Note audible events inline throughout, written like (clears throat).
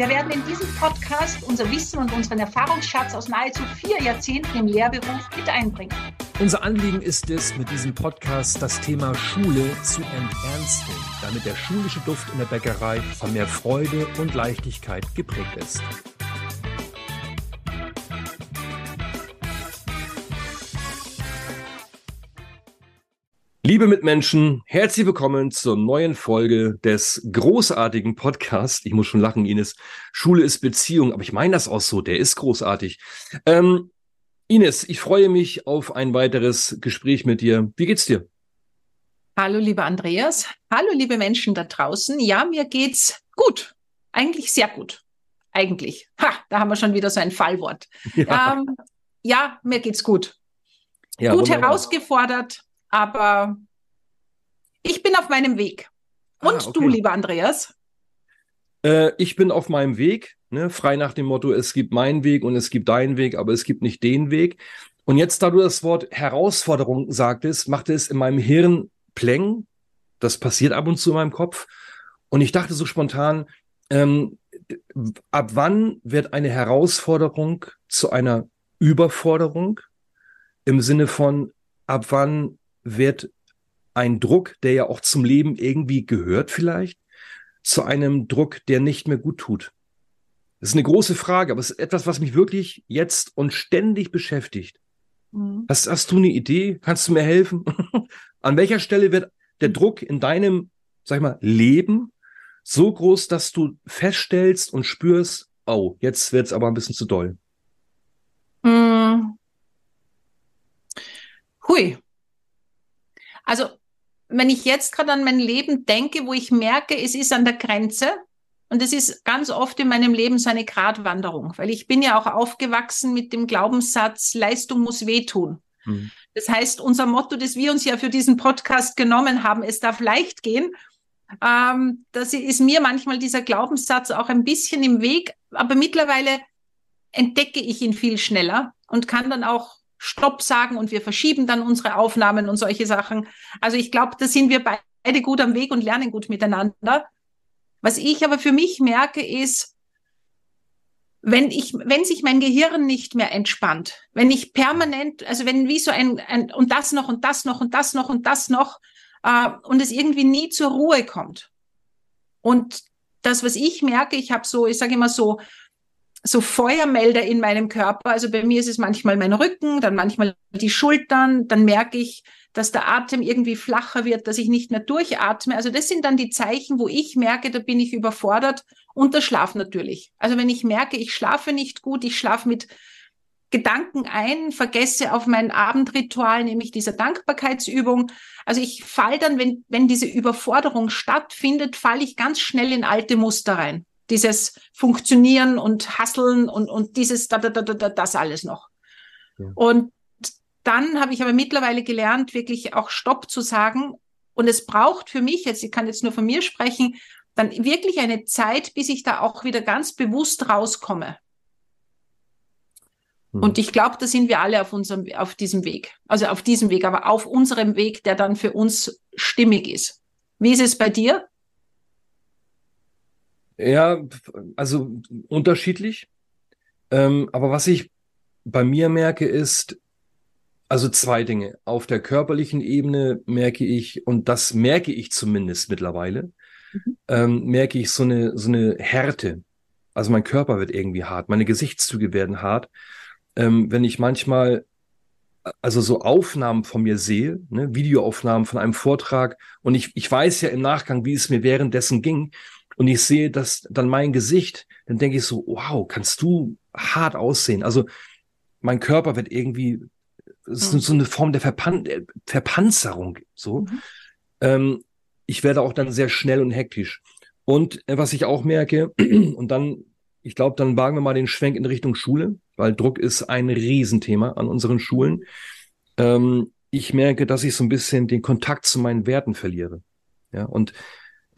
Wir werden in diesem Podcast unser Wissen und unseren Erfahrungsschatz aus nahezu vier Jahrzehnten im Lehrberuf mit einbringen. Unser Anliegen ist es, mit diesem Podcast das Thema Schule zu enternsten, damit der schulische Duft in der Bäckerei von mehr Freude und Leichtigkeit geprägt ist. Liebe Mitmenschen, herzlich willkommen zur neuen Folge des großartigen Podcasts. Ich muss schon lachen, Ines. Schule ist Beziehung, aber ich meine das auch so, der ist großartig. Ähm, Ines, ich freue mich auf ein weiteres Gespräch mit dir. Wie geht's dir? Hallo, lieber Andreas. Hallo, liebe Menschen da draußen. Ja, mir geht's gut. Eigentlich sehr gut. Eigentlich. Ha, da haben wir schon wieder so ein Fallwort. (laughs) Ja, ähm, ja mir geht's gut. Ja, gut wunderbar. herausgefordert, aber ich bin auf meinem Weg. Ah, Und ah, okay. du, lieber Andreas? Äh, ich bin auf meinem Weg, ne, frei nach dem Motto, es gibt meinen Weg und es gibt deinen Weg, aber es gibt nicht den Weg. Und jetzt, da du das Wort Herausforderung sagtest, machte es in meinem Hirn Pläng. Das passiert ab und zu in meinem Kopf. Und ich dachte so spontan, ähm, ab wann wird eine Herausforderung zu einer Überforderung? Im Sinne von, ab wann wird ein Druck, der ja auch zum Leben irgendwie gehört vielleicht, zu einem Druck, der nicht mehr gut tut? Das ist eine große Frage, aber es ist etwas, was mich wirklich jetzt und ständig beschäftigt. Mhm. Hast, hast du eine Idee? Kannst du mir helfen? (laughs) An welcher Stelle wird der Druck in deinem, sag ich mal, Leben so groß, dass du feststellst und spürst, oh, jetzt wird es aber ein bisschen zu doll? Mhm. Hui. Also, wenn ich jetzt gerade an mein Leben denke, wo ich merke, es ist an der Grenze, und es ist ganz oft in meinem Leben so eine Gratwanderung, weil ich bin ja auch aufgewachsen mit dem Glaubenssatz, Leistung muss wehtun. Mhm. Das heißt, unser Motto, das wir uns ja für diesen Podcast genommen haben, es darf leicht gehen, ähm, das ist mir manchmal dieser Glaubenssatz auch ein bisschen im Weg, aber mittlerweile entdecke ich ihn viel schneller und kann dann auch Stopp sagen und wir verschieben dann unsere Aufnahmen und solche Sachen. Also ich glaube, da sind wir beide gut am Weg und lernen gut miteinander. Was ich aber für mich merke, ist, wenn ich, wenn sich mein Gehirn nicht mehr entspannt, wenn ich permanent, also wenn wie so ein, ein und das noch und das noch und das noch und das noch äh, und es irgendwie nie zur Ruhe kommt. Und das, was ich merke, ich habe so, ich sage immer so, so Feuermelder in meinem Körper. Also bei mir ist es manchmal mein Rücken, dann manchmal die Schultern, dann merke ich, dass der Atem irgendwie flacher wird, dass ich nicht mehr durchatme. Also das sind dann die Zeichen, wo ich merke, da bin ich überfordert und der Schlaf natürlich. Also wenn ich merke, ich schlafe nicht gut, ich schlafe mit Gedanken ein, vergesse auf mein Abendritual, nämlich dieser Dankbarkeitsübung. Also ich fall dann, wenn, wenn diese Überforderung stattfindet, falle ich ganz schnell in alte Muster rein dieses Funktionieren und Hasseln und, und dieses, da, da, da, da, das alles noch. Ja. Und dann habe ich aber mittlerweile gelernt, wirklich auch Stopp zu sagen. Und es braucht für mich, jetzt, ich kann jetzt nur von mir sprechen, dann wirklich eine Zeit, bis ich da auch wieder ganz bewusst rauskomme. Mhm. Und ich glaube, da sind wir alle auf unserem, auf diesem Weg. Also auf diesem Weg, aber auf unserem Weg, der dann für uns stimmig ist. Wie ist es bei dir? Ja, also unterschiedlich. Ähm, aber was ich bei mir merke, ist, also zwei Dinge. Auf der körperlichen Ebene merke ich, und das merke ich zumindest mittlerweile, mhm. ähm, merke ich so eine, so eine Härte. Also mein Körper wird irgendwie hart, meine Gesichtszüge werden hart. Ähm, wenn ich manchmal also so Aufnahmen von mir sehe, ne, Videoaufnahmen von einem Vortrag, und ich, ich weiß ja im Nachgang, wie es mir währenddessen ging, und ich sehe das dann mein Gesicht, dann denke ich so, wow, kannst du hart aussehen. Also mein Körper wird irgendwie, es ist mhm. so eine Form der Verpan Verpanzerung, so. Mhm. Ähm, ich werde auch dann sehr schnell und hektisch. Und äh, was ich auch merke, (clears throat) und dann, ich glaube, dann wagen wir mal den Schwenk in Richtung Schule, weil Druck ist ein Riesenthema an unseren Schulen. Ähm, ich merke, dass ich so ein bisschen den Kontakt zu meinen Werten verliere. Ja, und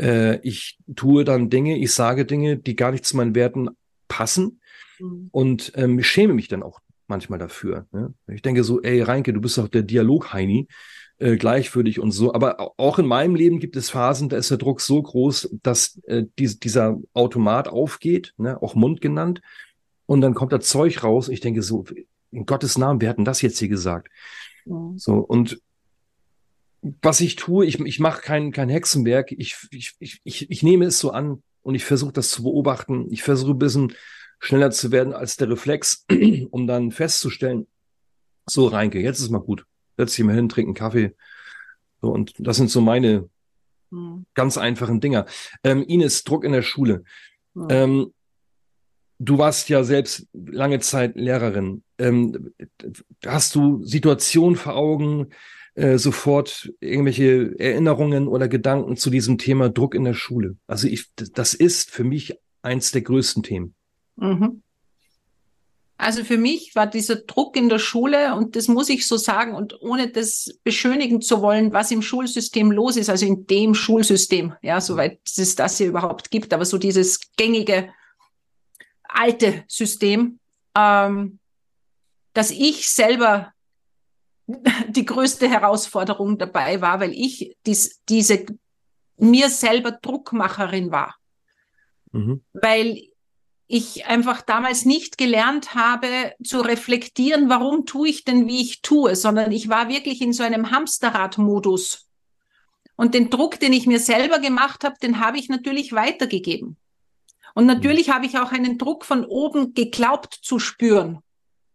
äh, ich tue dann Dinge, ich sage Dinge, die gar nicht zu meinen Werten passen mhm. und ähm, schäme mich dann auch manchmal dafür. Ne? Ich denke so, ey Reinke, du bist doch der Dialog-Heini, äh, gleichwürdig und so. Aber auch in meinem Leben gibt es Phasen, da ist der Druck so groß, dass äh, die, dieser Automat aufgeht, ne? auch Mund genannt, und dann kommt da Zeug raus. Ich denke so, in Gottes Namen, wer hat denn das jetzt hier gesagt? Mhm. So, und was ich tue, ich, ich mache kein, kein Hexenwerk, ich, ich, ich, ich nehme es so an und ich versuche das zu beobachten. Ich versuche ein bisschen schneller zu werden als der Reflex, (clears throat) um dann festzustellen, so Reinke, jetzt ist mal gut. Setz dich mal hin, trink einen Kaffee. So, und das sind so meine hm. ganz einfachen Dinger. Ähm, Ines, Druck in der Schule. Hm. Ähm, du warst ja selbst lange Zeit Lehrerin. Ähm, hast du Situationen vor Augen, äh, sofort irgendwelche Erinnerungen oder Gedanken zu diesem Thema Druck in der Schule? Also ich, das ist für mich eins der größten Themen. Mhm. Also für mich war dieser Druck in der Schule, und das muss ich so sagen, und ohne das beschönigen zu wollen, was im Schulsystem los ist, also in dem Schulsystem, ja, soweit es das hier überhaupt gibt, aber so dieses gängige alte System, ähm, dass ich selber (laughs) die größte Herausforderung dabei war, weil ich dies, diese mir selber Druckmacherin war. Mhm. Weil ich einfach damals nicht gelernt habe zu reflektieren, warum tue ich denn, wie ich tue, sondern ich war wirklich in so einem Hamsterrad-Modus. Und den Druck, den ich mir selber gemacht habe, den habe ich natürlich weitergegeben. Und natürlich habe ich auch einen Druck von oben geglaubt zu spüren.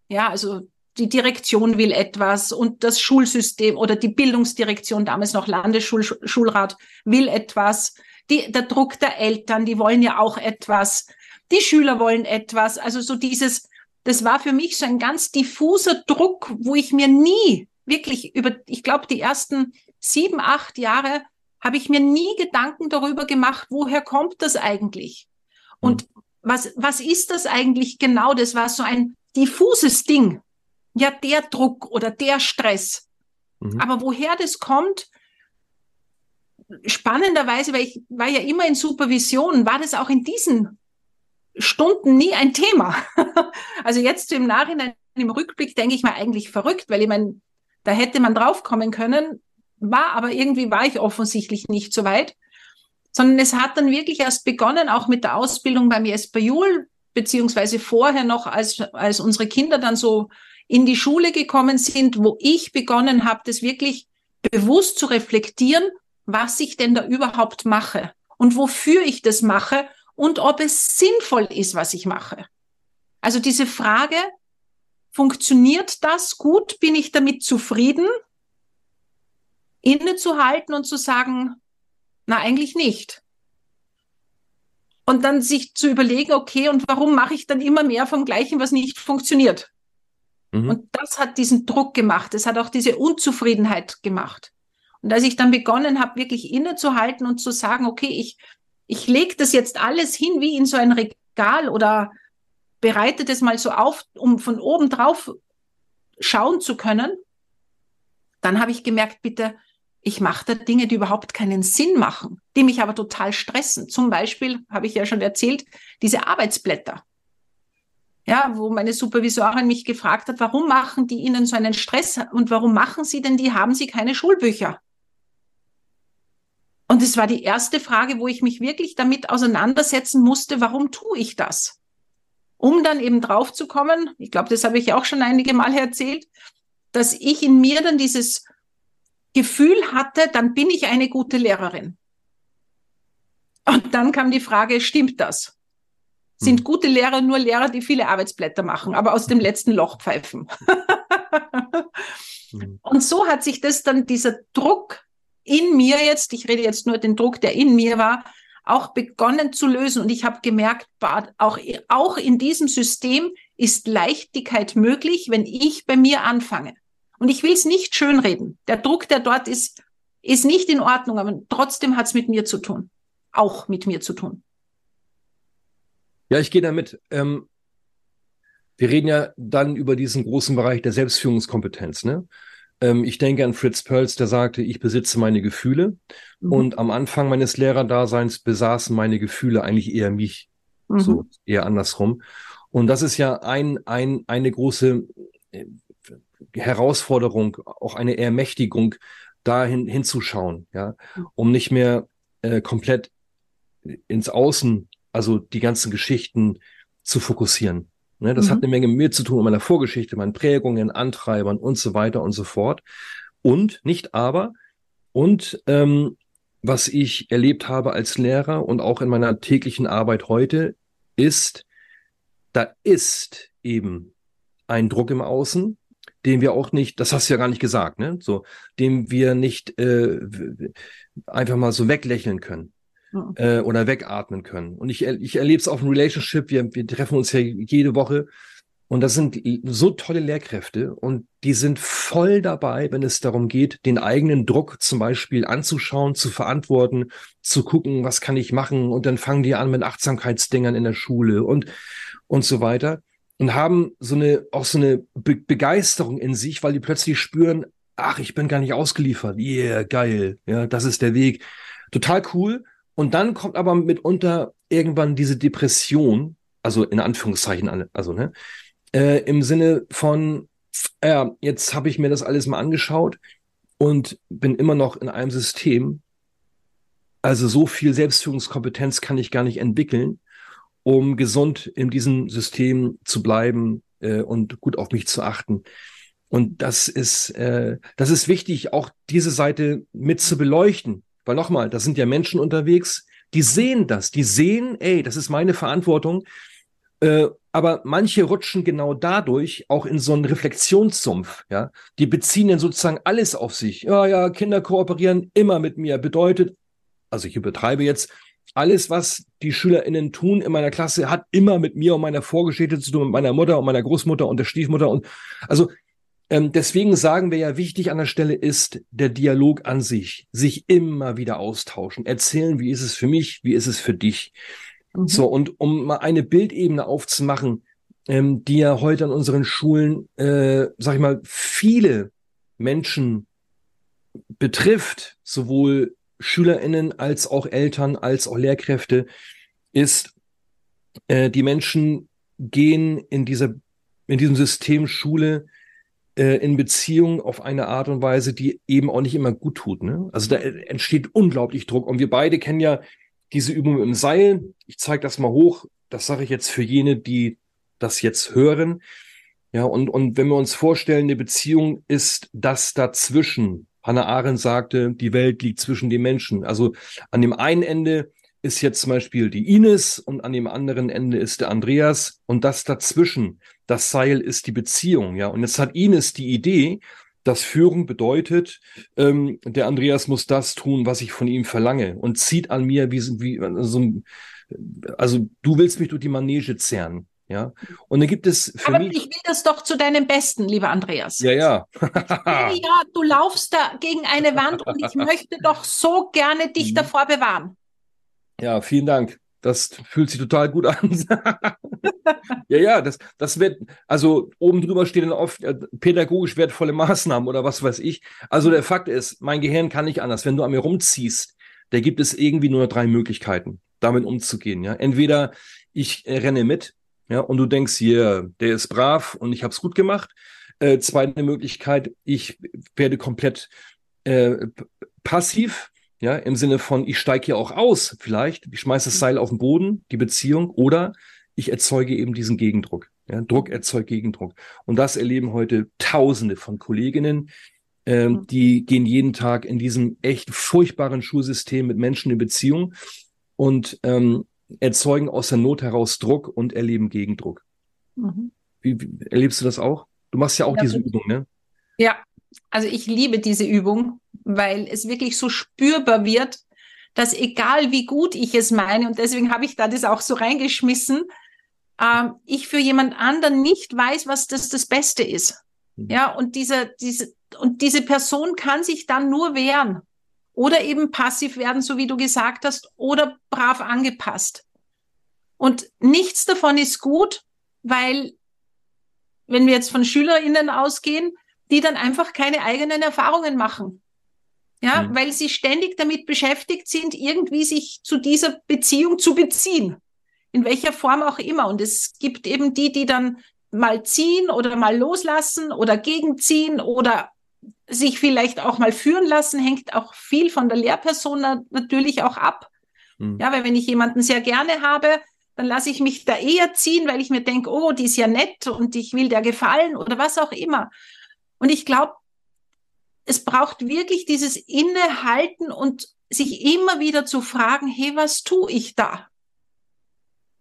Ja, also die Direktion will etwas und das Schulsystem oder die Bildungsdirektion, damals noch Landesschulrat, will etwas. Die, der Druck der Eltern, die wollen ja auch etwas. Die Schüler wollen etwas. Also so dieses, das war für mich so ein ganz diffuser Druck, wo ich mir nie wirklich über, ich glaube, die ersten sieben, acht Jahre habe ich mir nie Gedanken darüber gemacht, woher kommt das eigentlich? Und mhm. was, was ist das eigentlich genau? Das war so ein diffuses Ding. Ja, der Druck oder der Stress. Mhm. Aber woher das kommt, spannenderweise, weil ich war ja immer in Supervision, war das auch in diesen Stunden nie ein Thema. (laughs) also jetzt im Nachhinein, im Rückblick denke ich mal eigentlich verrückt, weil ich meine, da hätte man draufkommen können, war aber irgendwie war ich offensichtlich nicht so weit sondern es hat dann wirklich erst begonnen, auch mit der Ausbildung beim Jesper Juhl, beziehungsweise vorher noch, als, als unsere Kinder dann so in die Schule gekommen sind, wo ich begonnen habe, das wirklich bewusst zu reflektieren, was ich denn da überhaupt mache und wofür ich das mache und ob es sinnvoll ist, was ich mache. Also diese Frage, funktioniert das gut? Bin ich damit zufrieden? Innezuhalten und zu sagen, na, eigentlich nicht. Und dann sich zu überlegen, okay, und warum mache ich dann immer mehr vom Gleichen, was nicht funktioniert? Mhm. Und das hat diesen Druck gemacht. Es hat auch diese Unzufriedenheit gemacht. Und als ich dann begonnen habe, wirklich innezuhalten und zu sagen, okay, ich, ich lege das jetzt alles hin wie in so ein Regal oder bereite das mal so auf, um von oben drauf schauen zu können, dann habe ich gemerkt, bitte, ich mache da Dinge, die überhaupt keinen Sinn machen, die mich aber total stressen. Zum Beispiel, habe ich ja schon erzählt, diese Arbeitsblätter. Ja, wo meine Supervisorin mich gefragt hat, warum machen die Ihnen so einen Stress und warum machen Sie denn die, haben Sie keine Schulbücher? Und es war die erste Frage, wo ich mich wirklich damit auseinandersetzen musste, warum tue ich das? Um dann eben drauf zu kommen, ich glaube, das habe ich auch schon einige Mal erzählt, dass ich in mir dann dieses Gefühl hatte, dann bin ich eine gute Lehrerin. Und dann kam die Frage, stimmt das? Sind hm. gute Lehrer nur Lehrer, die viele Arbeitsblätter machen, aber aus dem letzten Loch pfeifen? hm. Und so hat sich das dann, dieser Druck in mir jetzt, ich rede jetzt nur den Druck, der in mir war, auch begonnen zu lösen. Und ich habe gemerkt, auch, auch in diesem System ist Leichtigkeit möglich, wenn ich bei mir anfange. Und ich will es nicht schönreden. Der Druck, der dort ist, ist nicht in Ordnung, aber trotzdem hat es mit mir zu tun. Auch mit mir zu tun. Ja, ich gehe damit. Ähm, wir reden ja dann über diesen großen Bereich der Selbstführungskompetenz. Ne? Ähm, ich denke an Fritz Perls, der sagte, ich besitze meine Gefühle. Mhm. Und am Anfang meines Lehrerdaseins besaßen meine Gefühle eigentlich eher mich. Mhm. So eher andersrum. Und das ist ja ein, ein, eine große äh, Herausforderung, auch eine Ermächtigung, dahin hinzuschauen, ja, um nicht mehr äh, komplett ins Außen, also die ganzen Geschichten zu fokussieren. Ne, das mhm. hat eine Menge mit mir zu tun, mit meiner Vorgeschichte, meinen Prägungen, Antreibern und so weiter und so fort. Und nicht aber, und ähm, was ich erlebt habe als Lehrer und auch in meiner täglichen Arbeit heute, ist, da ist eben ein Druck im Außen, den wir auch nicht, das hast du ja gar nicht gesagt, ne? So, den wir nicht äh, einfach mal so weglächeln können äh, oder wegatmen können. Und ich, ich erlebe es auf dem Relationship, wir, wir treffen uns ja jede Woche und das sind so tolle Lehrkräfte und die sind voll dabei, wenn es darum geht, den eigenen Druck zum Beispiel anzuschauen, zu verantworten, zu gucken, was kann ich machen und dann fangen die an mit Achtsamkeitsdingern in der Schule und, und so weiter und haben so eine, auch so eine Be Begeisterung in sich, weil die plötzlich spüren, ach, ich bin gar nicht ausgeliefert. Yeah, geil. Ja, das ist der Weg. Total cool. Und dann kommt aber mitunter irgendwann diese Depression, also in Anführungszeichen, also, ne, äh, im Sinne von, ja, jetzt habe ich mir das alles mal angeschaut und bin immer noch in einem System. Also so viel Selbstführungskompetenz kann ich gar nicht entwickeln, um gesund in diesem System zu bleiben äh, und gut auf mich zu achten. Und das ist, äh, das ist wichtig, auch diese Seite mit zu beleuchten. Weil nochmal, da sind ja Menschen unterwegs, die sehen das, die sehen, ey, das ist meine Verantwortung. Äh, aber manche rutschen genau dadurch auch in so einen Reflexionssumpf, ja. Die beziehen dann sozusagen alles auf sich. Ja, ja, Kinder kooperieren immer mit mir. Bedeutet, also ich übertreibe jetzt, alles, was die SchülerInnen tun in meiner Klasse, hat immer mit mir und meiner Vorgeschichte zu tun, mit meiner Mutter und meiner Großmutter und der Stiefmutter. Und also ähm, deswegen sagen wir ja, wichtig an der Stelle ist der Dialog an sich, sich immer wieder austauschen, erzählen, wie ist es für mich, wie ist es für dich. Mhm. So, und um mal eine Bildebene aufzumachen, ähm, die ja heute an unseren Schulen, äh, sag ich mal, viele Menschen betrifft, sowohl SchülerInnen als auch Eltern, als auch Lehrkräfte, ist, äh, die Menschen gehen in dieser, in diesem System Schule in Beziehung auf eine Art und Weise, die eben auch nicht immer gut tut. Ne? Also da entsteht unglaublich Druck. Und wir beide kennen ja diese Übung im Seil. Ich zeige das mal hoch. Das sage ich jetzt für jene, die das jetzt hören. Ja, und, und wenn wir uns vorstellen, eine Beziehung ist das dazwischen. Hannah Arendt sagte, die Welt liegt zwischen den Menschen. Also an dem einen Ende ist jetzt zum Beispiel die Ines und an dem anderen Ende ist der Andreas und das dazwischen, das Seil ist die Beziehung, ja. Und jetzt hat Ines die Idee, dass Führung bedeutet, ähm, der Andreas muss das tun, was ich von ihm verlange und zieht an mir wie, wie so also du willst mich durch die Manege zerren. Ja, und dann gibt es für Aber mich. ich will das doch zu deinem Besten, lieber Andreas. Ja, ja. ja, du laufst da gegen eine Wand und ich (laughs) möchte doch so gerne dich mhm. davor bewahren. Ja, vielen Dank. Das fühlt sich total gut an. (laughs) ja, ja, das, das wird, also oben drüber stehen dann oft äh, pädagogisch wertvolle Maßnahmen oder was weiß ich. Also der Fakt ist, mein Gehirn kann nicht anders. Wenn du an mir rumziehst, da gibt es irgendwie nur drei Möglichkeiten, damit umzugehen. Ja, entweder ich äh, renne mit, ja, und du denkst hier, der ist brav und ich habe es gut gemacht. Äh, zweite Möglichkeit, ich werde komplett äh, passiv ja, im Sinne von, ich steige hier auch aus, vielleicht, ich schmeiße das. Seil auf den Boden, die Beziehung, oder ich erzeuge eben diesen Gegendruck. Ja, Druck erzeugt Gegendruck. Und das erleben heute Tausende von Kolleginnen, ähm, mhm. die gehen jeden Tag in diesem echt furchtbaren Schulsystem mit Menschen in Beziehung und ähm, erzeugen aus der Not heraus Druck und erleben Gegendruck. Mhm. Wie, wie, erlebst du das auch? Du machst ja auch ja, diese Übung, ne? Ja, also ich liebe diese Übung, weil es wirklich so spürbar wird, dass egal wie gut ich es meine, und deswegen habe ich da das auch so reingeschmissen, ähm, ich für jemand anderen nicht weiß, was das das Beste ist. Mhm. Ja, und diese, diese, und diese Person kann sich dann nur wehren oder eben passiv werden, so wie du gesagt hast, oder brav angepasst. Und nichts davon ist gut, weil wenn wir jetzt von SchülerInnen ausgehen, die dann einfach keine eigenen Erfahrungen machen. Ja, mhm. weil sie ständig damit beschäftigt sind, irgendwie sich zu dieser Beziehung zu beziehen. In welcher Form auch immer. Und es gibt eben die, die dann mal ziehen oder mal loslassen oder gegenziehen oder sich vielleicht auch mal führen lassen, hängt auch viel von der Lehrperson natürlich auch ab. Mhm. Ja, weil wenn ich jemanden sehr gerne habe, dann lasse ich mich da eher ziehen, weil ich mir denke, oh, die ist ja nett und ich will der gefallen oder was auch immer. Und ich glaube, es braucht wirklich dieses Innehalten und sich immer wieder zu fragen, hey, was tue ich da?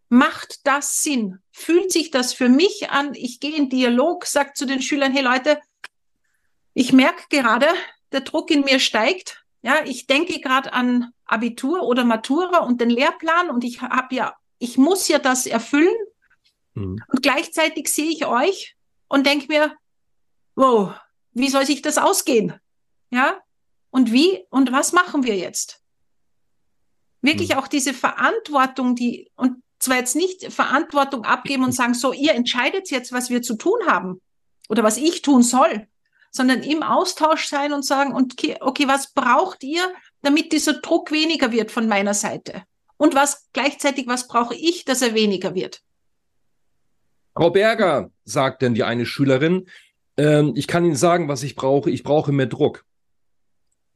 Macht das Sinn? Fühlt sich das für mich an? Ich gehe in Dialog, sage zu den Schülern, hey Leute, ich merke gerade, der Druck in mir steigt. Ja, ich denke gerade an Abitur oder Matura und den Lehrplan und ich habe ja ich muss ja das erfüllen. Mhm. Und gleichzeitig sehe ich euch und denke mir, wow, wie soll sich das ausgehen? Ja? Und wie und was machen wir jetzt? Wirklich mhm. auch diese Verantwortung, die, und zwar jetzt nicht Verantwortung abgeben und (laughs) sagen, so, ihr entscheidet jetzt, was wir zu tun haben oder was ich tun soll, sondern im Austausch sein und sagen, okay, okay, was braucht ihr, damit dieser Druck weniger wird von meiner Seite? Und was gleichzeitig, was brauche ich, dass er weniger wird? Frau Berger, sagt denn die eine Schülerin, ähm, ich kann Ihnen sagen, was ich brauche. Ich brauche mehr Druck.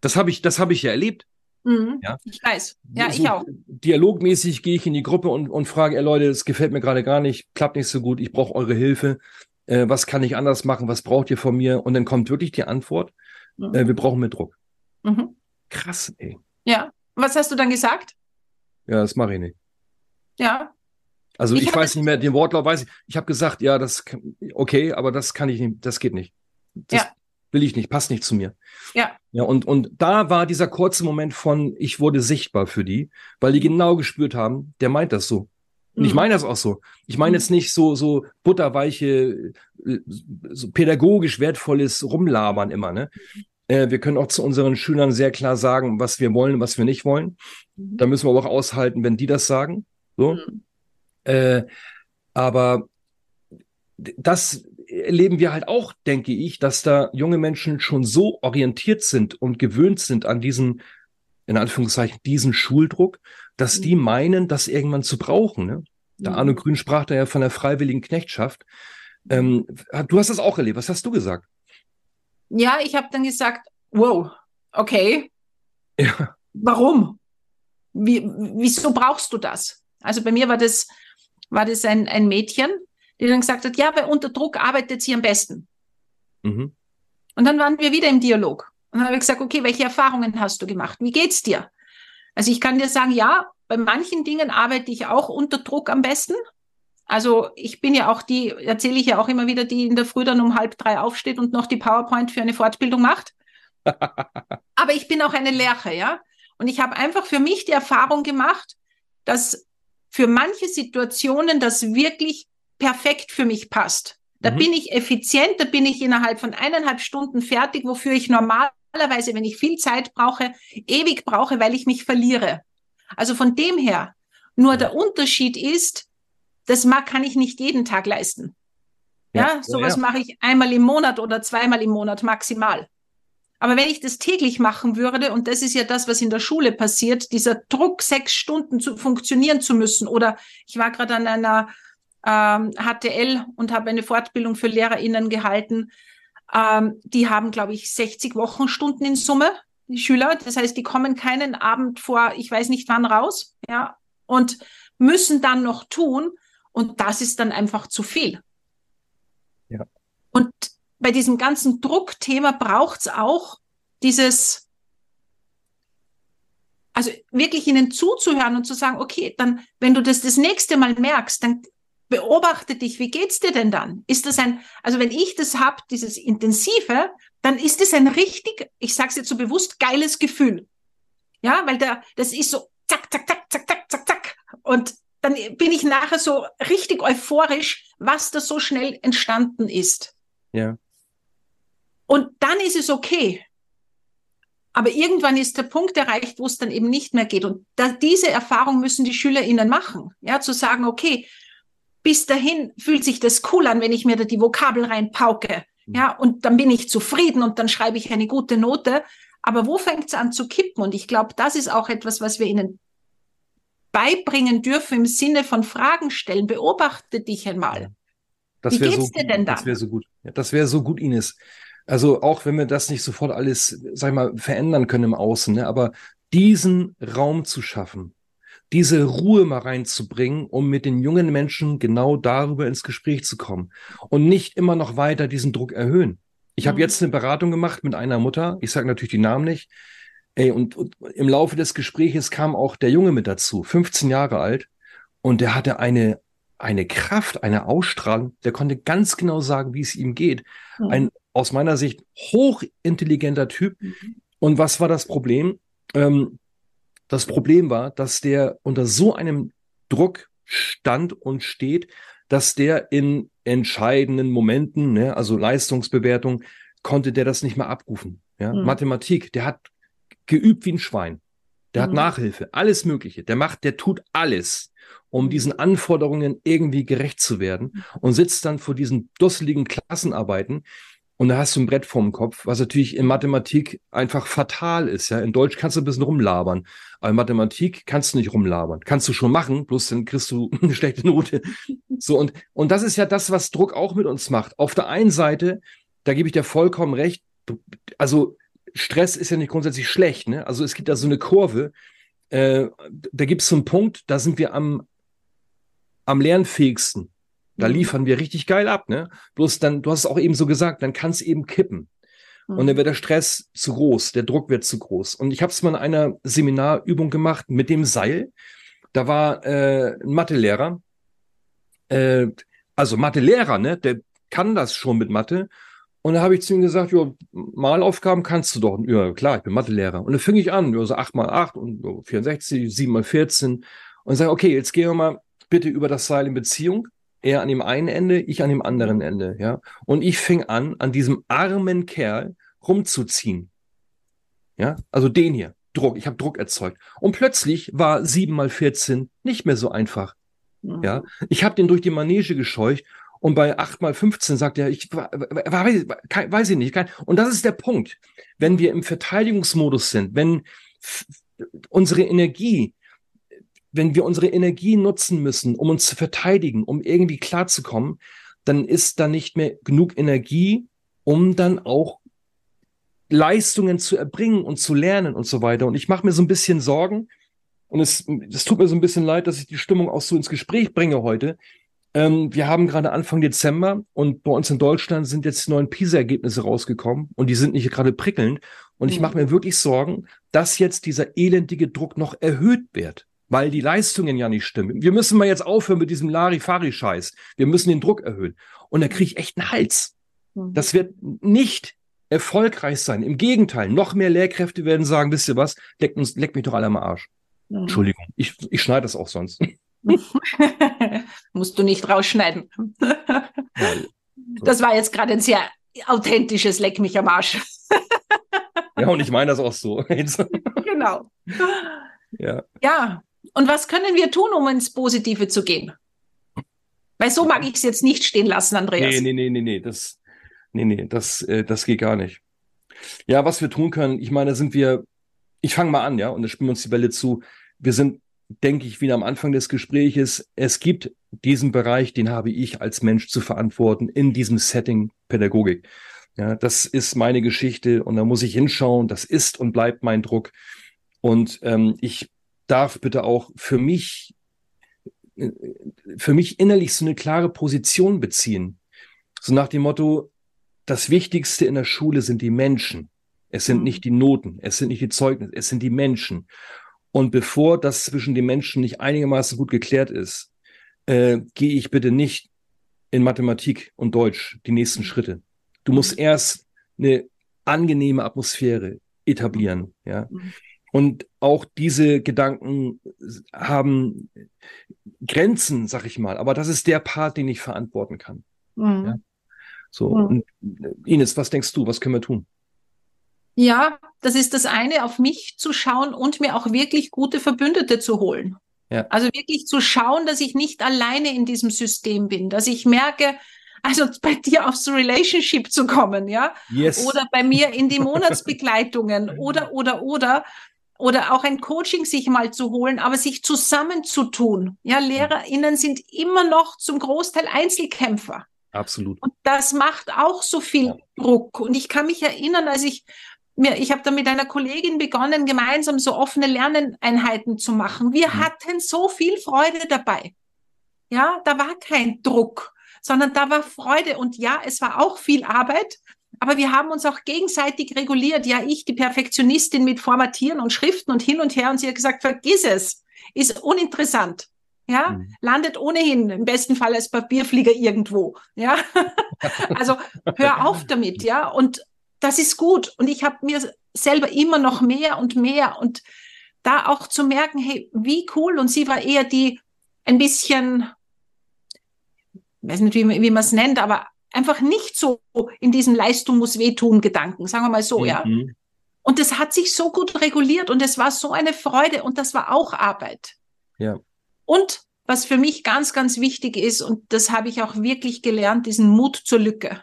Das habe ich, das habe ich ja erlebt. Mhm, ja? Ich weiß. Ja, so, ich auch. Dialogmäßig gehe ich in die Gruppe und, und frage, ey Leute, es gefällt mir gerade gar nicht, klappt nicht so gut, ich brauche eure Hilfe. Äh, was kann ich anders machen? Was braucht ihr von mir? Und dann kommt wirklich die Antwort, mhm. äh, wir brauchen mehr Druck. Mhm. Krass, ey. Ja. Was hast du dann gesagt? Ja, das mache ich nicht. Ja. Also ich, ich weiß nicht mehr, den Wortlaut weiß ich. Ich habe gesagt, ja, das okay, aber das kann ich nicht, das geht nicht. Das ja. will ich nicht, passt nicht zu mir. Ja. Ja, und, und da war dieser kurze Moment von, ich wurde sichtbar für die, weil die genau gespürt haben, der meint das so. Und ich mhm. meine das auch so. Ich meine jetzt nicht so, so butterweiche, äh, so pädagogisch wertvolles Rumlabern immer, ne? Äh, wir können auch zu unseren Schülern sehr klar sagen, was wir wollen und was wir nicht wollen. Mhm. Da müssen wir aber auch aushalten, wenn die das sagen. So. Mhm. Äh, aber das erleben wir halt auch, denke ich, dass da junge Menschen schon so orientiert sind und gewöhnt sind an diesen, in Anführungszeichen, diesen Schuldruck, dass mhm. die meinen, das irgendwann zu brauchen. Ne? Der mhm. Arno Grün sprach da ja von der freiwilligen Knechtschaft. Ähm, du hast das auch erlebt. Was hast du gesagt? ja, ich habe dann gesagt, wow, okay. Ja. Warum? Wie, wieso brauchst du das? Also bei mir war das, war das ein, ein Mädchen, die dann gesagt hat, ja, weil unter Druck arbeitet sie am besten. Mhm. Und dann waren wir wieder im Dialog. Und dann habe ich gesagt, okay, welche Erfahrungen hast du gemacht? Wie geht's dir? Also ich kann dir sagen, ja, bei manchen Dingen arbeite ich auch unter Druck am besten. Also ich bin ja auch die, erzähle ich ja auch immer wieder, die in der Früh dann um halb drei aufsteht und noch die PowerPoint für eine Fortbildung macht. (laughs) Aber ich bin auch eine Lerche, ja. Und ich habe einfach für mich die Erfahrung gemacht, dass für manche Situationen das wirklich perfekt für mich passt. Da mhm. bin ich effizient, da bin ich innerhalb von eineinhalb Stunden fertig, wofür ich normalerweise, wenn ich viel Zeit brauche, ewig brauche, weil ich mich verliere. Also von dem her, nur der Unterschied ist, das mag, kann ich nicht jeden Tag leisten. Ja, ja sowas ja. mache ich einmal im Monat oder zweimal im Monat maximal. Aber wenn ich das täglich machen würde, und das ist ja das, was in der Schule passiert, dieser Druck, sechs Stunden zu funktionieren zu müssen, oder ich war gerade an einer ähm, HTL und habe eine Fortbildung für LehrerInnen gehalten. Ähm, die haben, glaube ich, 60 Wochenstunden in Summe, die Schüler. Das heißt, die kommen keinen Abend vor, ich weiß nicht wann raus, ja, und müssen dann noch tun, und das ist dann einfach zu viel. Ja. Und bei diesem ganzen Druckthema braucht es auch dieses, also wirklich ihnen zuzuhören und zu sagen, okay, dann, wenn du das das nächste Mal merkst, dann beobachte dich, wie geht's dir denn dann? Ist das ein, also wenn ich das hab, dieses Intensive, dann ist es ein richtig, ich sage es jetzt so bewusst, geiles Gefühl. Ja, weil da, das ist so zack, zack, zack, zack, zack, zack, zack. Und dann bin ich nachher so richtig euphorisch, was da so schnell entstanden ist. Ja. Und dann ist es okay. Aber irgendwann ist der Punkt erreicht, wo es dann eben nicht mehr geht. Und da, diese Erfahrung müssen die SchülerInnen machen. Ja, zu sagen, okay, bis dahin fühlt sich das cool an, wenn ich mir da die Vokabel reinpauke. Mhm. Ja, und dann bin ich zufrieden und dann schreibe ich eine gute Note. Aber wo fängt es an zu kippen? Und ich glaube, das ist auch etwas, was wir ihnen beibringen dürfen im Sinne von Fragen stellen. Beobachte dich einmal. Das Wie geht's so, dir denn da? Das wäre so gut. Ja, das wäre so gut, Ines. Also auch wenn wir das nicht sofort alles, sag ich mal, verändern können im Außen, ne, aber diesen Raum zu schaffen, diese Ruhe mal reinzubringen, um mit den jungen Menschen genau darüber ins Gespräch zu kommen und nicht immer noch weiter diesen Druck erhöhen. Ich mhm. habe jetzt eine Beratung gemacht mit einer Mutter, ich sage natürlich die Namen nicht, ey, und, und im Laufe des Gespräches kam auch der Junge mit dazu, 15 Jahre alt, und der hatte eine, eine Kraft, eine Ausstrahlung, der konnte ganz genau sagen, wie es ihm geht. Mhm. Ein aus meiner Sicht hochintelligenter Typ. Mhm. Und was war das Problem? Ähm, das Problem war, dass der unter so einem Druck stand und steht, dass der in entscheidenden Momenten, ne, also Leistungsbewertung, konnte der das nicht mehr abrufen. Ja? Mhm. Mathematik, der hat geübt wie ein Schwein. Der mhm. hat Nachhilfe, alles Mögliche. Der macht, der tut alles, um mhm. diesen Anforderungen irgendwie gerecht zu werden mhm. und sitzt dann vor diesen dusseligen Klassenarbeiten, und da hast du ein Brett vorm Kopf, was natürlich in Mathematik einfach fatal ist. Ja, in Deutsch kannst du ein bisschen rumlabern, aber in Mathematik kannst du nicht rumlabern. Kannst du schon machen, bloß dann kriegst du (laughs) eine schlechte Note. So und und das ist ja das, was Druck auch mit uns macht. Auf der einen Seite, da gebe ich dir vollkommen recht. Also Stress ist ja nicht grundsätzlich schlecht. Ne? Also es gibt da so eine Kurve. Äh, da gibt es so einen Punkt, da sind wir am am lernfähigsten. Da mhm. liefern wir richtig geil ab, ne? Bloß dann, du hast es auch eben so gesagt, dann kann es eben kippen. Und dann mhm. wird der Stress zu groß, der Druck wird zu groß. Und ich habe es mal in einer Seminarübung gemacht mit dem Seil. Da war äh, ein Mathelehrer, äh, also Mathelehrer, ne, der kann das schon mit Mathe. Und da habe ich zu ihm gesagt, ja, Malaufgaben kannst du doch. Ja, klar, ich bin Mathelehrer. Und dann fing ich an, ja, so 8 mal 8 und so 64, 7 mal 14. Und sage, okay, jetzt gehen wir mal bitte über das Seil in Beziehung er an dem einen Ende, ich an dem anderen Ende, ja. Und ich fing an, an diesem armen Kerl rumzuziehen. Ja, also den hier, Druck, ich habe Druck erzeugt. Und plötzlich war sieben mal 14 nicht mehr so einfach. Mhm. Ja, ich habe den durch die Manege gescheucht und bei acht mal 15 sagt er, ich weiß, weiß ich nicht. Und das ist der Punkt. Wenn wir im Verteidigungsmodus sind, wenn unsere Energie wenn wir unsere Energie nutzen müssen, um uns zu verteidigen, um irgendwie klarzukommen, dann ist da nicht mehr genug Energie, um dann auch Leistungen zu erbringen und zu lernen und so weiter. Und ich mache mir so ein bisschen Sorgen, und es, es tut mir so ein bisschen leid, dass ich die Stimmung auch so ins Gespräch bringe heute. Ähm, wir haben gerade Anfang Dezember und bei uns in Deutschland sind jetzt die neuen PISA-Ergebnisse rausgekommen und die sind nicht gerade prickelnd. Und ich mhm. mache mir wirklich Sorgen, dass jetzt dieser elendige Druck noch erhöht wird weil die Leistungen ja nicht stimmen. Wir müssen mal jetzt aufhören mit diesem Larifari-Scheiß. Wir müssen den Druck erhöhen. Und da kriege ich echt einen Hals. Mhm. Das wird nicht erfolgreich sein. Im Gegenteil, noch mehr Lehrkräfte werden sagen, wisst ihr was, leckt, uns, leckt mich doch alle am Arsch. Mhm. Entschuldigung, ich, ich schneide das auch sonst. (laughs) (laughs) Musst du nicht rausschneiden. das war jetzt gerade ein sehr authentisches Leck mich am Arsch. ja, und ich meine das auch so. (laughs) genau. Ja. Ja, und was können wir tun, um ins Positive zu gehen? Weil so mag ich es jetzt nicht stehen lassen, Andreas. Nee, nee, nee, nee, nee, das, nee, nee, das, äh, das geht gar nicht. Ja, was wir tun können, ich meine, da sind wir, ich fange mal an, ja, und da spielen wir uns die Bälle zu. Wir sind, denke ich, wieder am Anfang des Gespräches. Es gibt diesen Bereich, den habe ich als Mensch zu verantworten in diesem Setting Pädagogik. Ja, das ist meine Geschichte und da muss ich hinschauen. Das ist und bleibt mein Druck. Und ähm, ich darf bitte auch für mich, für mich innerlich so eine klare Position beziehen. So nach dem Motto, das Wichtigste in der Schule sind die Menschen. Es sind mhm. nicht die Noten, es sind nicht die Zeugnisse, es sind die Menschen. Und bevor das zwischen den Menschen nicht einigermaßen gut geklärt ist, äh, gehe ich bitte nicht in Mathematik und Deutsch die nächsten Schritte. Du musst mhm. erst eine angenehme Atmosphäre etablieren, ja. Mhm. Und auch diese Gedanken haben Grenzen, sag ich mal. Aber das ist der Part, den ich verantworten kann. Mhm. Ja? So, mhm. und Ines, was denkst du, was können wir tun? Ja, das ist das eine, auf mich zu schauen und mir auch wirklich gute Verbündete zu holen. Ja. Also wirklich zu schauen, dass ich nicht alleine in diesem System bin, dass ich merke, also bei dir aufs Relationship zu kommen, ja, yes. oder bei mir in die (laughs) Monatsbegleitungen oder oder oder oder auch ein Coaching sich mal zu holen, aber sich zusammenzutun. Ja, LehrerInnen sind immer noch zum Großteil Einzelkämpfer. Absolut. Und das macht auch so viel ja. Druck. Und ich kann mich erinnern, als ich mir, ich habe da mit einer Kollegin begonnen, gemeinsam so offene Lerneinheiten zu machen. Wir mhm. hatten so viel Freude dabei. Ja, da war kein Druck, sondern da war Freude. Und ja, es war auch viel Arbeit, aber wir haben uns auch gegenseitig reguliert. Ja, ich, die Perfektionistin mit Formatieren und Schriften und hin und her. Und sie hat gesagt, vergiss es, ist uninteressant. Ja, mhm. landet ohnehin im besten Fall als Papierflieger irgendwo. Ja, (laughs) also hör auf damit. Ja, und das ist gut. Und ich habe mir selber immer noch mehr und mehr und da auch zu merken, hey, wie cool. Und sie war eher die ein bisschen, weiß nicht, wie, wie man es nennt, aber einfach nicht so in diesem Leistung muss wehtun Gedanken, sagen wir mal so, mhm. ja. Und das hat sich so gut reguliert und es war so eine Freude und das war auch Arbeit. Ja. Und was für mich ganz, ganz wichtig ist, und das habe ich auch wirklich gelernt, diesen Mut zur Lücke.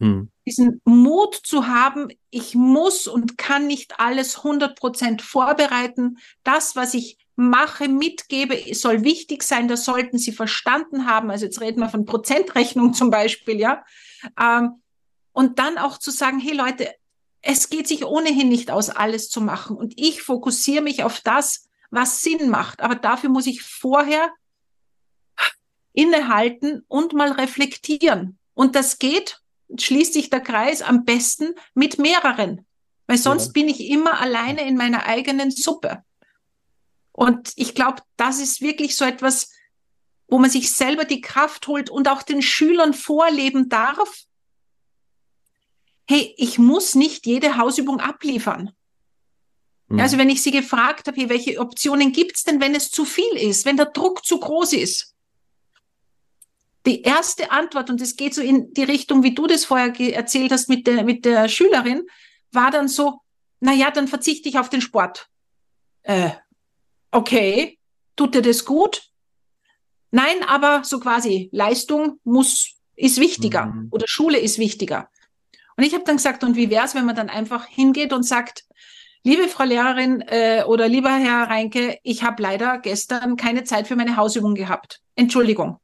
Hm. Diesen Mut zu haben, ich muss und kann nicht alles 100 Prozent vorbereiten. Das, was ich mache, mitgebe, soll wichtig sein. Das sollten Sie verstanden haben. Also jetzt reden wir von Prozentrechnung zum Beispiel, ja. Ähm, und dann auch zu sagen, hey Leute, es geht sich ohnehin nicht aus, alles zu machen. Und ich fokussiere mich auf das, was Sinn macht. Aber dafür muss ich vorher innehalten und mal reflektieren. Und das geht schließt sich der Kreis am besten mit mehreren. Weil sonst ja. bin ich immer alleine in meiner eigenen Suppe. Und ich glaube, das ist wirklich so etwas, wo man sich selber die Kraft holt und auch den Schülern vorleben darf. Hey, ich muss nicht jede Hausübung abliefern. Mhm. Also wenn ich sie gefragt habe, welche Optionen gibt es denn, wenn es zu viel ist, wenn der Druck zu groß ist? die erste Antwort, und es geht so in die Richtung, wie du das vorher erzählt hast mit der, mit der Schülerin, war dann so, na ja, dann verzichte ich auf den Sport. Äh, okay, tut dir das gut? Nein, aber so quasi Leistung muss, ist wichtiger mhm. oder Schule ist wichtiger. Und ich habe dann gesagt, und wie wäre es, wenn man dann einfach hingeht und sagt, liebe Frau Lehrerin äh, oder lieber Herr Reinke, ich habe leider gestern keine Zeit für meine Hausübung gehabt. Entschuldigung.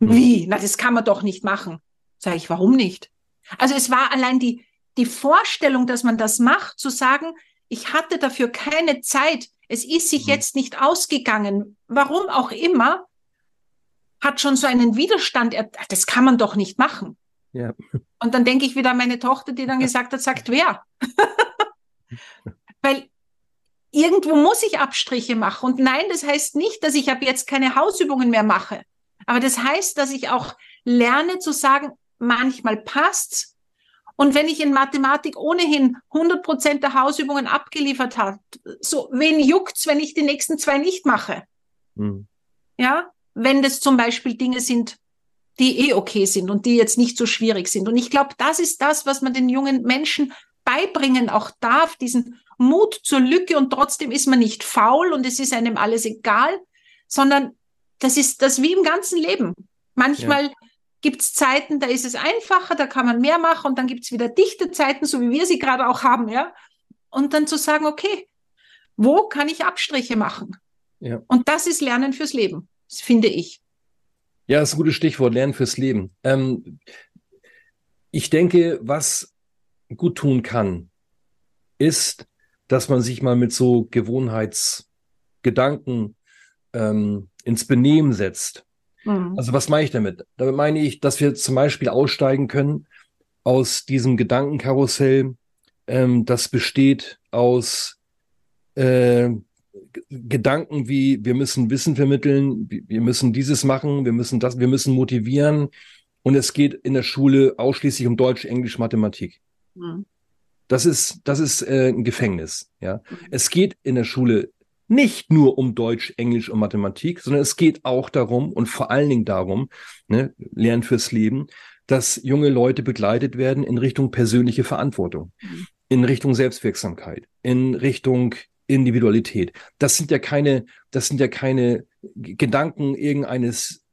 Hm. Wie? Na, das kann man doch nicht machen. Sag ich, warum nicht? Also es war allein die, die Vorstellung, dass man das macht, zu sagen, ich hatte dafür keine Zeit, es ist sich mhm. jetzt nicht ausgegangen, warum auch immer, hat schon so einen Widerstand, das kann man doch nicht machen. Ja. Und dann denke ich wieder an meine Tochter, die dann gesagt hat, sagt wer? (laughs) Weil irgendwo muss ich Abstriche machen. Und nein, das heißt nicht, dass ich ab jetzt keine Hausübungen mehr mache. Aber das heißt, dass ich auch lerne zu sagen, manchmal passt's. Und wenn ich in Mathematik ohnehin 100 Prozent der Hausübungen abgeliefert habe, so wen juckt's, wenn ich die nächsten zwei nicht mache? Mhm. Ja, wenn das zum Beispiel Dinge sind, die eh okay sind und die jetzt nicht so schwierig sind. Und ich glaube, das ist das, was man den jungen Menschen beibringen auch darf, diesen Mut zur Lücke und trotzdem ist man nicht faul und es ist einem alles egal, sondern das ist das wie im ganzen Leben. Manchmal ja. Gibt es Zeiten, da ist es einfacher, da kann man mehr machen und dann gibt es wieder dichte Zeiten, so wie wir sie gerade auch haben, ja. Und dann zu sagen, okay, wo kann ich Abstriche machen? Ja. Und das ist Lernen fürs Leben, finde ich. Ja, das ist ein gutes Stichwort, Lernen fürs Leben. Ähm, ich denke, was gut tun kann, ist, dass man sich mal mit so Gewohnheitsgedanken ähm, ins Benehmen setzt. Mhm. Also was meine ich damit? Damit meine ich, dass wir zum Beispiel aussteigen können aus diesem Gedankenkarussell, ähm, das besteht aus äh, Gedanken wie wir müssen Wissen vermitteln, wir müssen dieses machen, wir müssen das, wir müssen motivieren und es geht in der Schule ausschließlich um Deutsch, Englisch, Mathematik. Mhm. Das ist, das ist äh, ein Gefängnis. Ja, es geht in der Schule nicht nur um Deutsch, Englisch und Mathematik, sondern es geht auch darum und vor allen Dingen darum, ne, Lernen fürs Leben, dass junge Leute begleitet werden in Richtung persönliche Verantwortung, mhm. in Richtung Selbstwirksamkeit, in Richtung Individualität. Das sind ja keine, das sind ja keine Gedanken irgendeines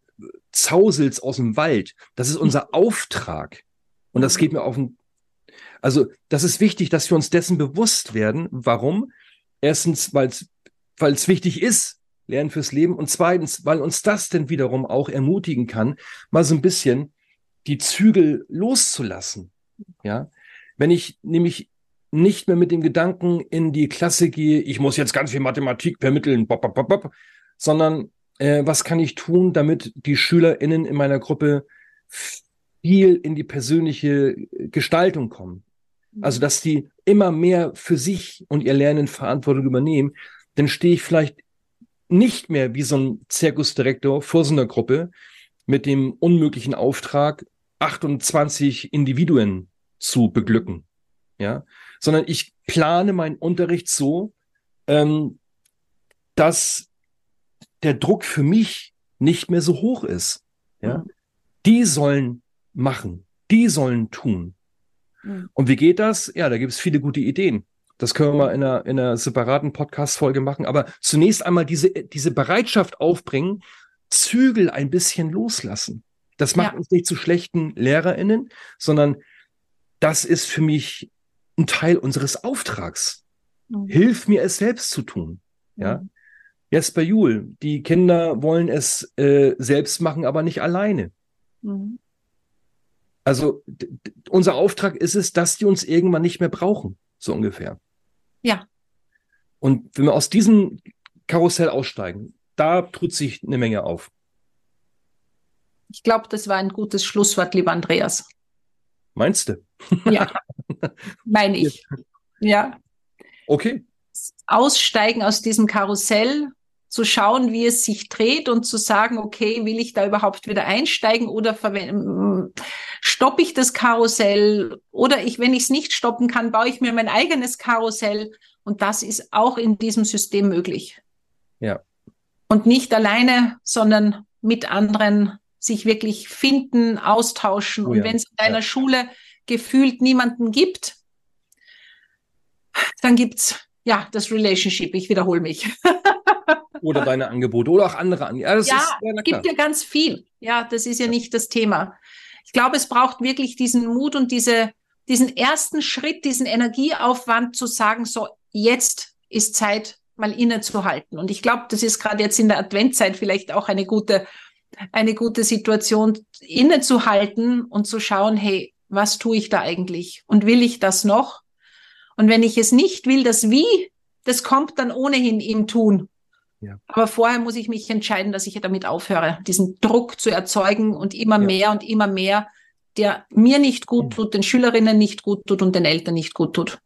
Zausels aus dem Wald. Das ist unser Auftrag. Und das geht mir auf den, also das ist wichtig, dass wir uns dessen bewusst werden. Warum? Erstens, weil es weil es wichtig ist, Lernen fürs Leben. Und zweitens, weil uns das denn wiederum auch ermutigen kann, mal so ein bisschen die Zügel loszulassen. Ja, wenn ich nämlich nicht mehr mit dem Gedanken in die Klasse gehe, ich muss jetzt ganz viel Mathematik vermitteln, bop, bop, bop, sondern äh, was kann ich tun, damit die SchülerInnen in meiner Gruppe viel in die persönliche Gestaltung kommen. Also, dass die immer mehr für sich und ihr Lernen Verantwortung übernehmen, dann stehe ich vielleicht nicht mehr wie so ein Zirkusdirektor vor so einer Gruppe mit dem unmöglichen Auftrag, 28 Individuen zu beglücken. Ja, sondern ich plane meinen Unterricht so, ähm, dass der Druck für mich nicht mehr so hoch ist. Ja, mhm. die sollen machen, die sollen tun. Mhm. Und wie geht das? Ja, da gibt es viele gute Ideen. Das können wir mal in einer, in einer separaten Podcast-Folge machen. Aber zunächst einmal diese, diese Bereitschaft aufbringen, Zügel ein bisschen loslassen. Das macht ja. uns nicht zu schlechten LehrerInnen, sondern das ist für mich ein Teil unseres Auftrags. Mhm. Hilf mir, es selbst zu tun. Ja. Mhm. Jesper Juhl, die Kinder wollen es äh, selbst machen, aber nicht alleine. Mhm. Also unser Auftrag ist es, dass die uns irgendwann nicht mehr brauchen, so ungefähr. Ja. Und wenn wir aus diesem Karussell aussteigen, da tut sich eine Menge auf. Ich glaube, das war ein gutes Schlusswort, lieber Andreas. Meinst du? Ja, (laughs) meine ich. Ja. Okay. Aussteigen aus diesem Karussell, zu schauen, wie es sich dreht und zu sagen, okay, will ich da überhaupt wieder einsteigen oder stoppe ich das Karussell oder ich, wenn ich es nicht stoppen kann, baue ich mir mein eigenes Karussell und das ist auch in diesem System möglich. Ja. Und nicht alleine, sondern mit anderen sich wirklich finden, austauschen. Oh, und ja. wenn es in deiner ja. Schule gefühlt niemanden gibt, dann gibt's ja das Relationship. Ich wiederhole mich. (laughs) oder deine Angebote oder auch andere Angebote. Ja, es gibt ja ganz viel. Ja, das ist ja nicht das Thema. Ich glaube, es braucht wirklich diesen Mut und diese, diesen ersten Schritt, diesen Energieaufwand zu sagen, so jetzt ist Zeit, mal innezuhalten. Und ich glaube, das ist gerade jetzt in der Adventzeit vielleicht auch eine gute, eine gute Situation, innezuhalten und zu schauen, hey, was tue ich da eigentlich? Und will ich das noch? Und wenn ich es nicht will, das Wie, das kommt dann ohnehin im Tun. Ja. Aber vorher muss ich mich entscheiden, dass ich damit aufhöre, diesen Druck zu erzeugen und immer ja. mehr und immer mehr, der mir nicht gut tut, den Schülerinnen nicht gut tut und den Eltern nicht gut tut.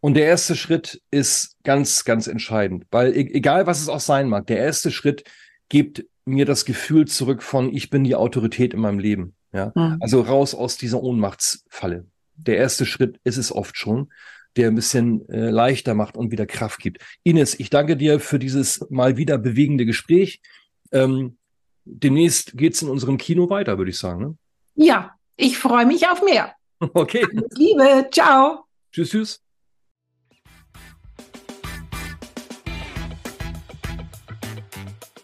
Und der erste Schritt ist ganz, ganz entscheidend, weil e-, egal was es auch sein mag, der erste Schritt gibt mir das Gefühl zurück von, ich bin die Autorität in meinem Leben. Ja, mhm. also raus aus dieser Ohnmachtsfalle. Der erste Schritt ist es oft schon der ein bisschen äh, leichter macht und wieder Kraft gibt. Ines, ich danke dir für dieses mal wieder bewegende Gespräch. Ähm, demnächst geht's in unserem Kino weiter, würde ich sagen. Ne? Ja, ich freue mich auf mehr. (laughs) Okay. Liebe, ciao. Tschüss, tschüss.